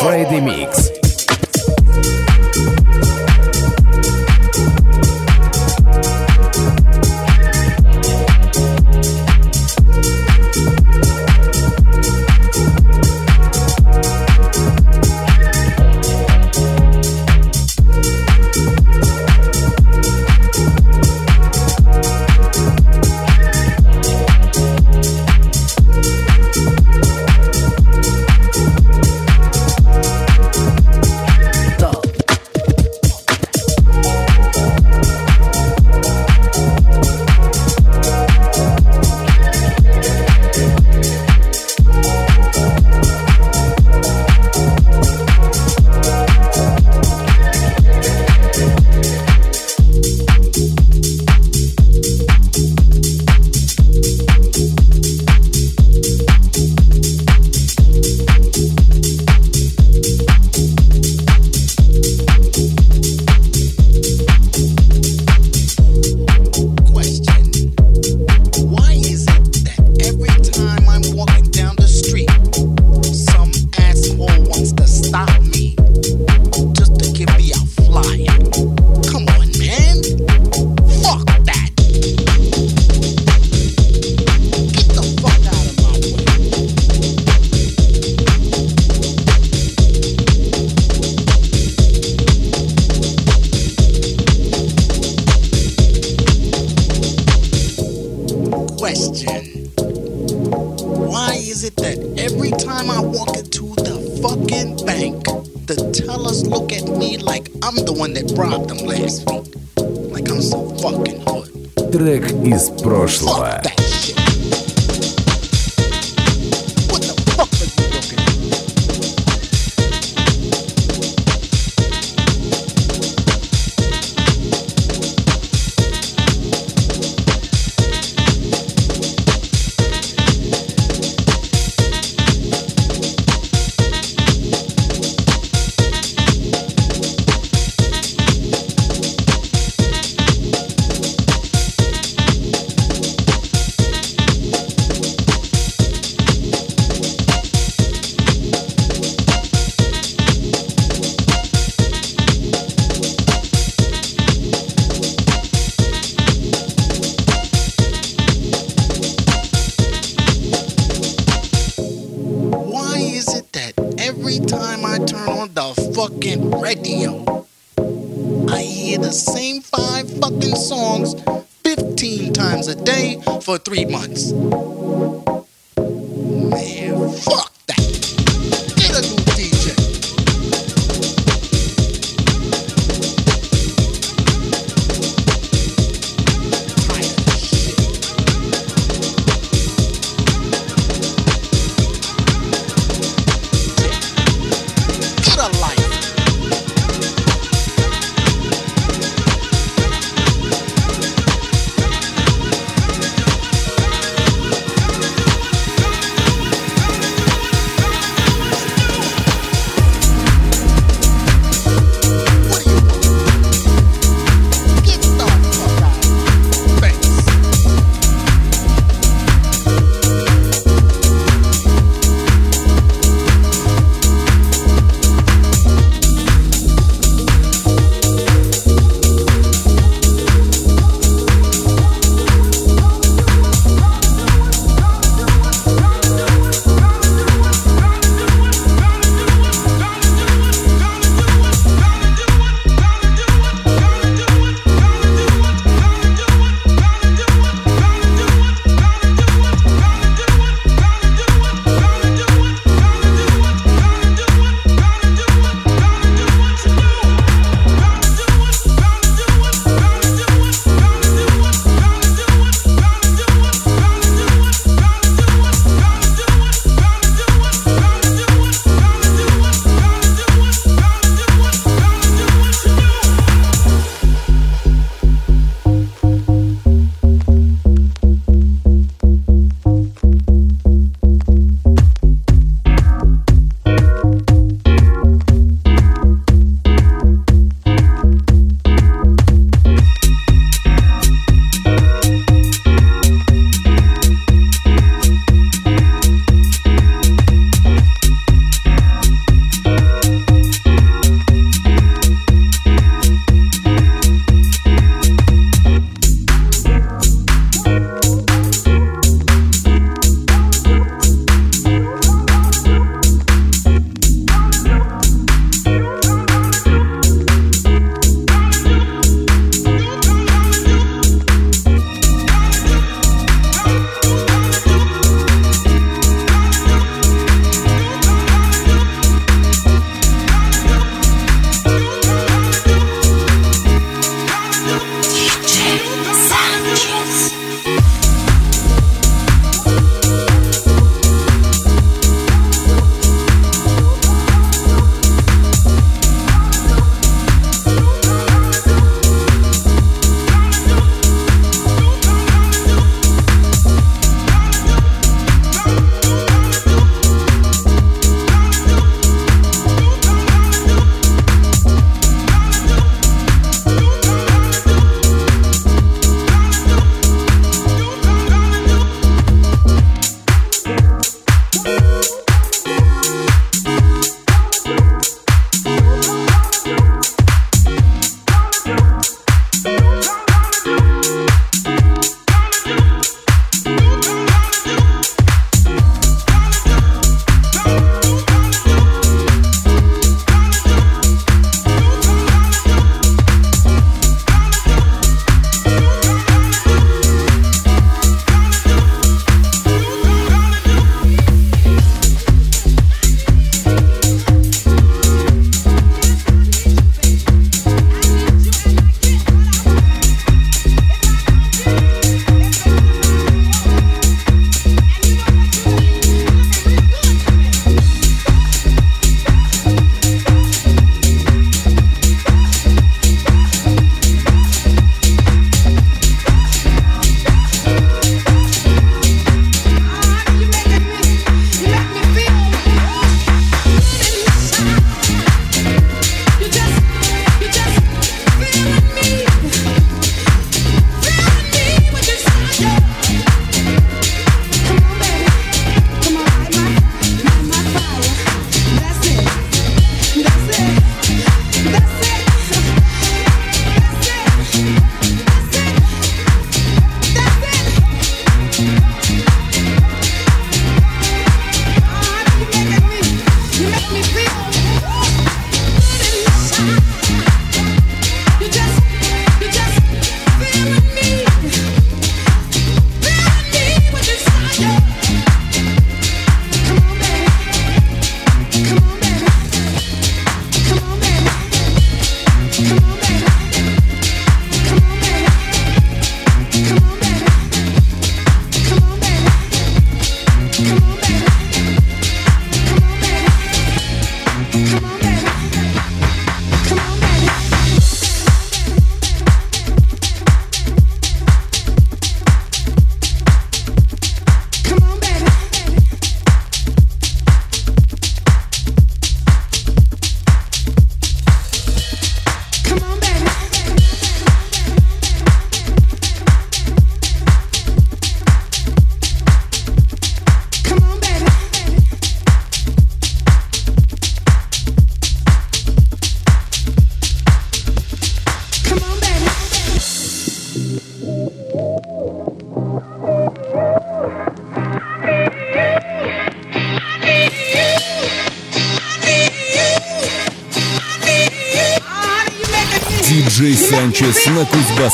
Freddie Mix.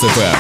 На Кузбасс-ФМ.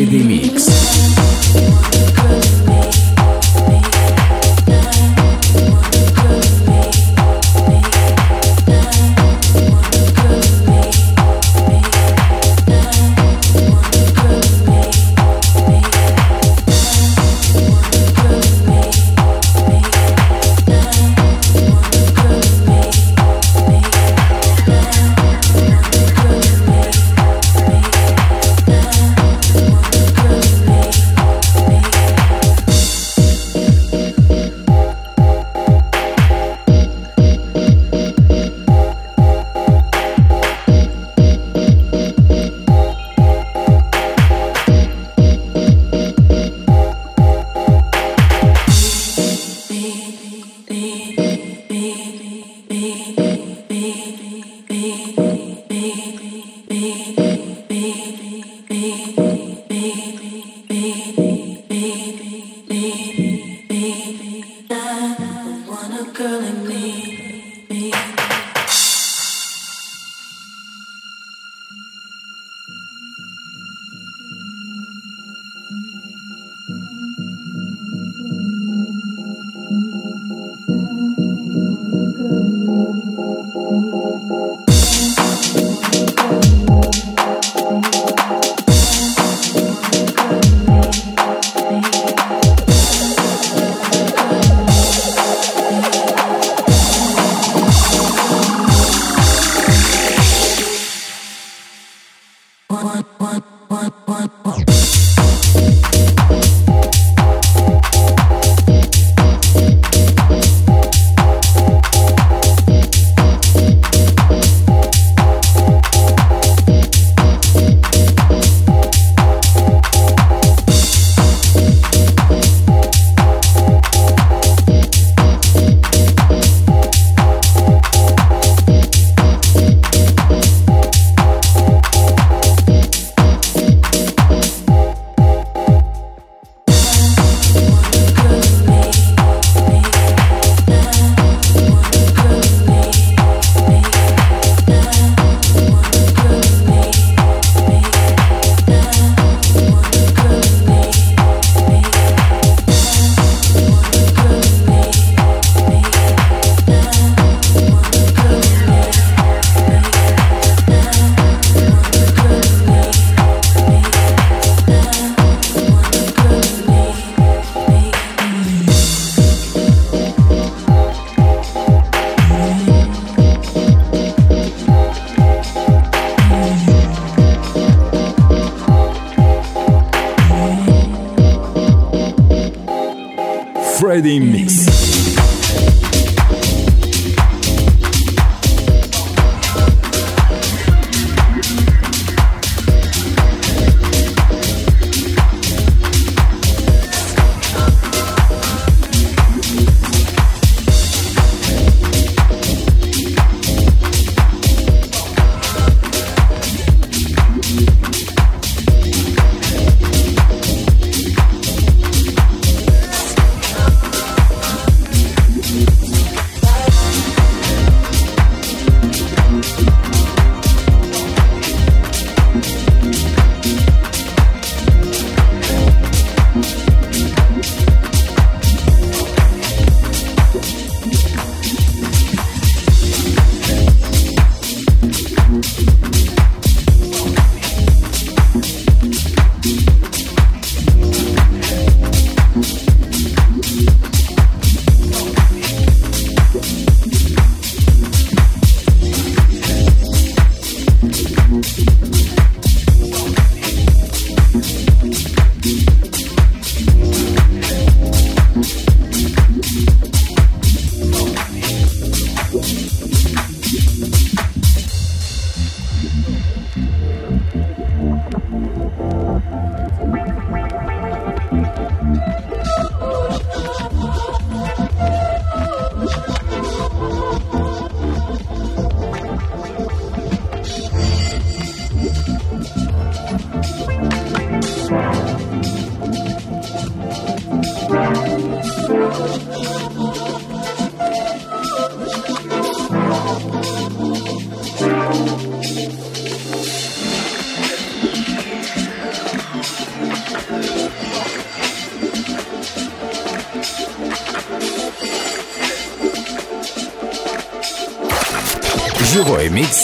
Friday Mix.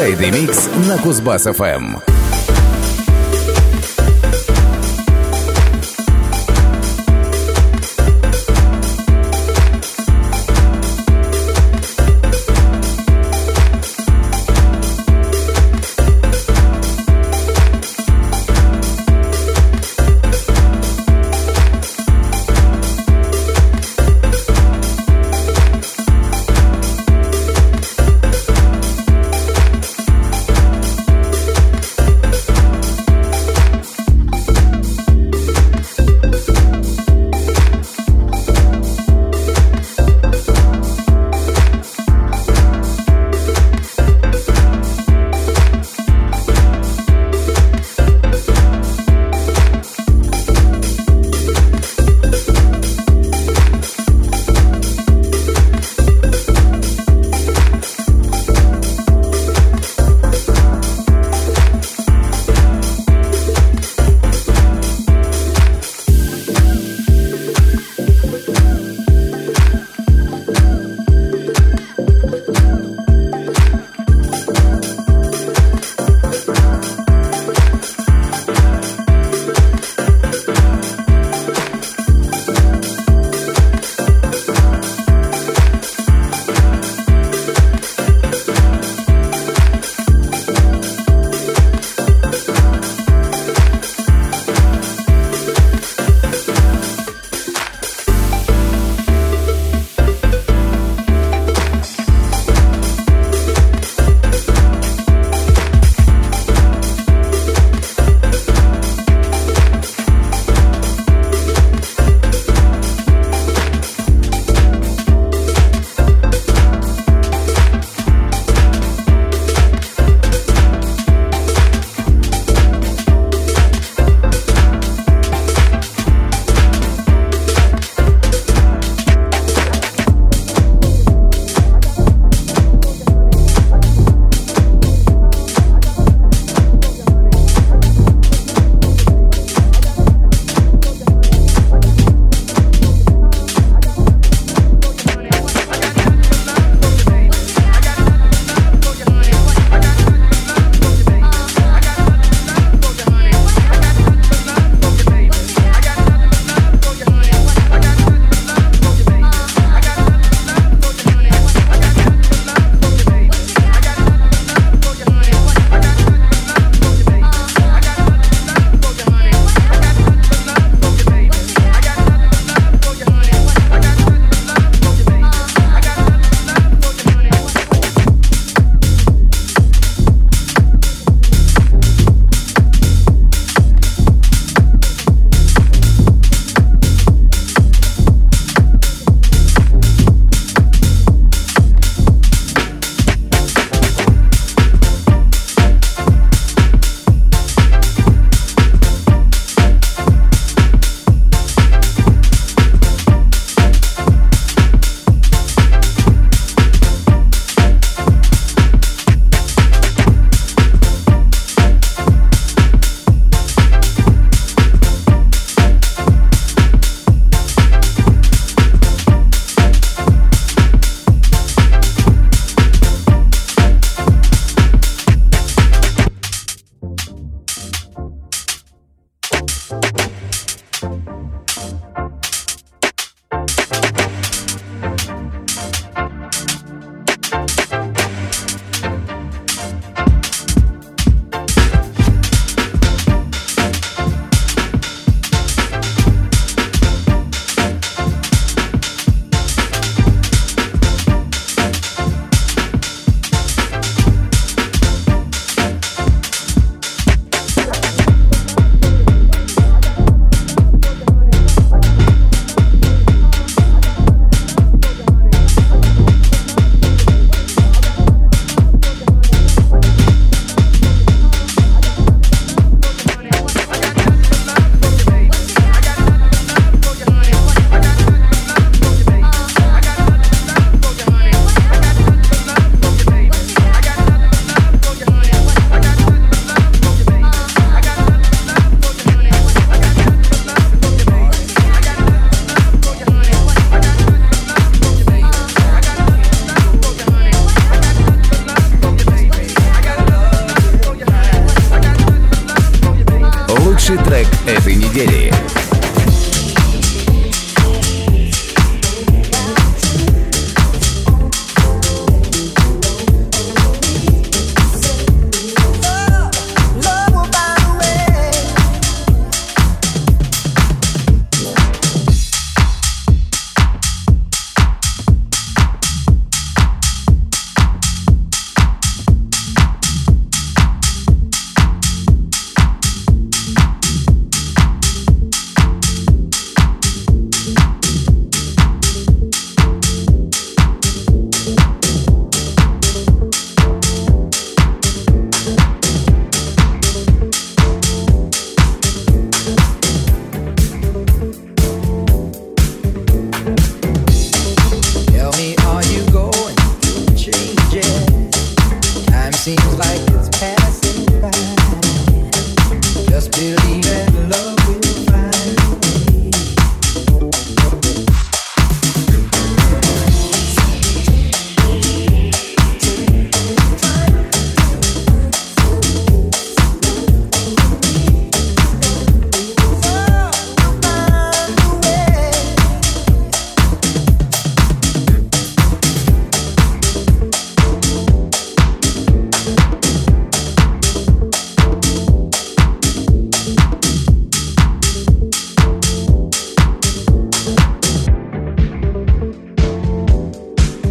Friday Mix на Кузбасс-ФМ.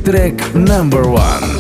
Track number one.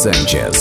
Sanchez.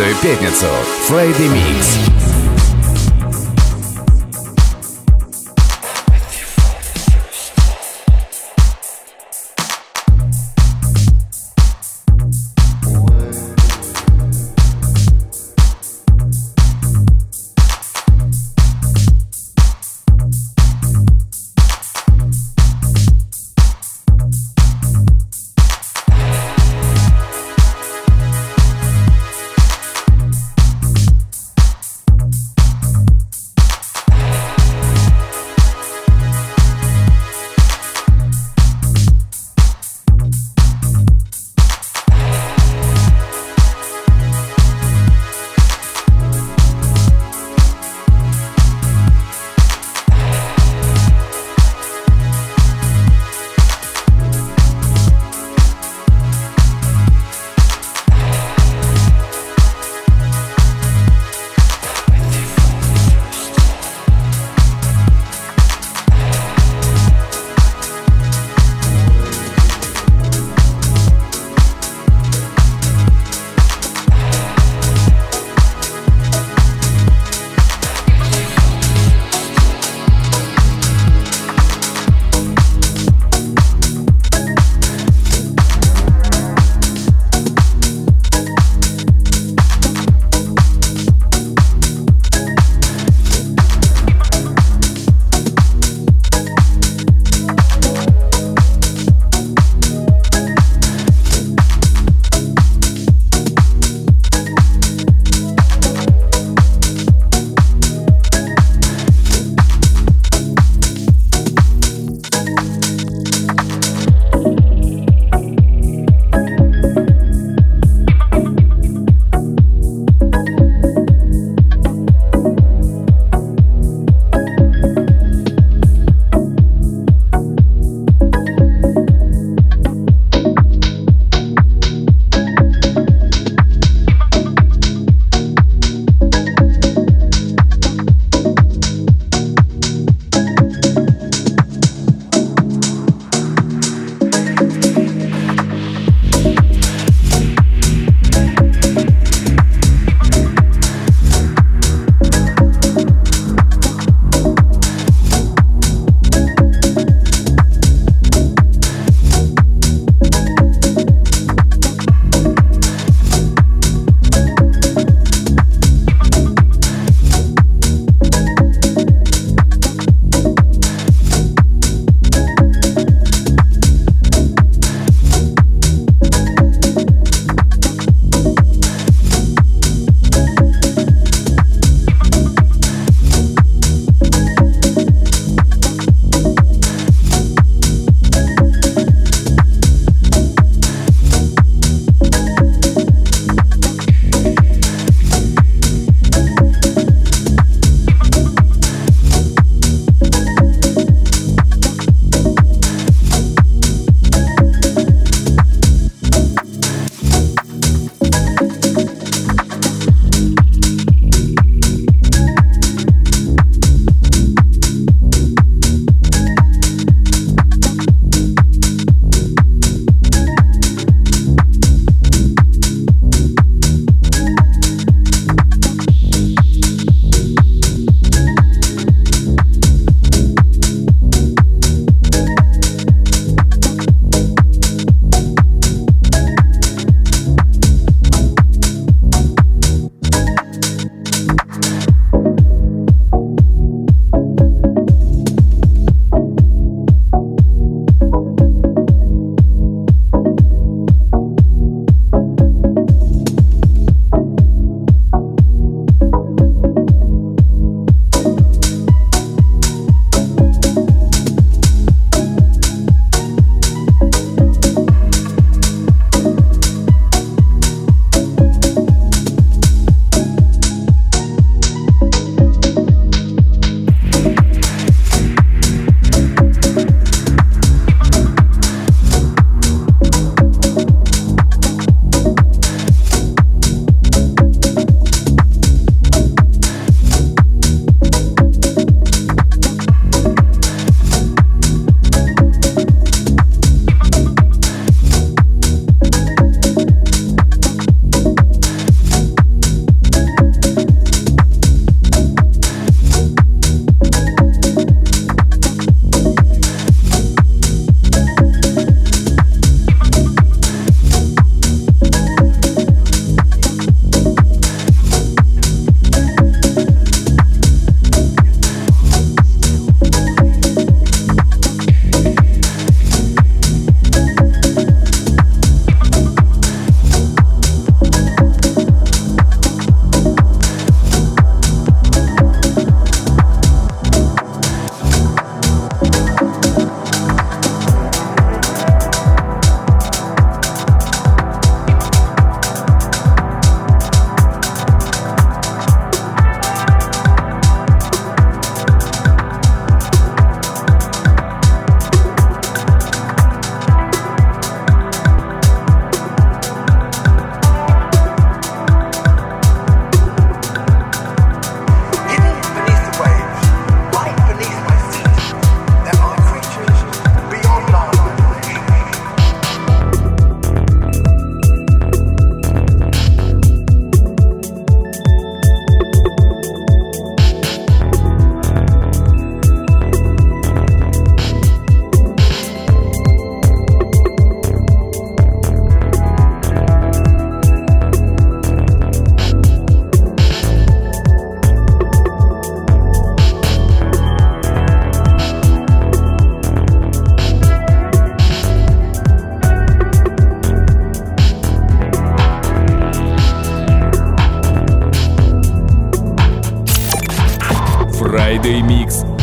Каждую пятницу Friday Mix.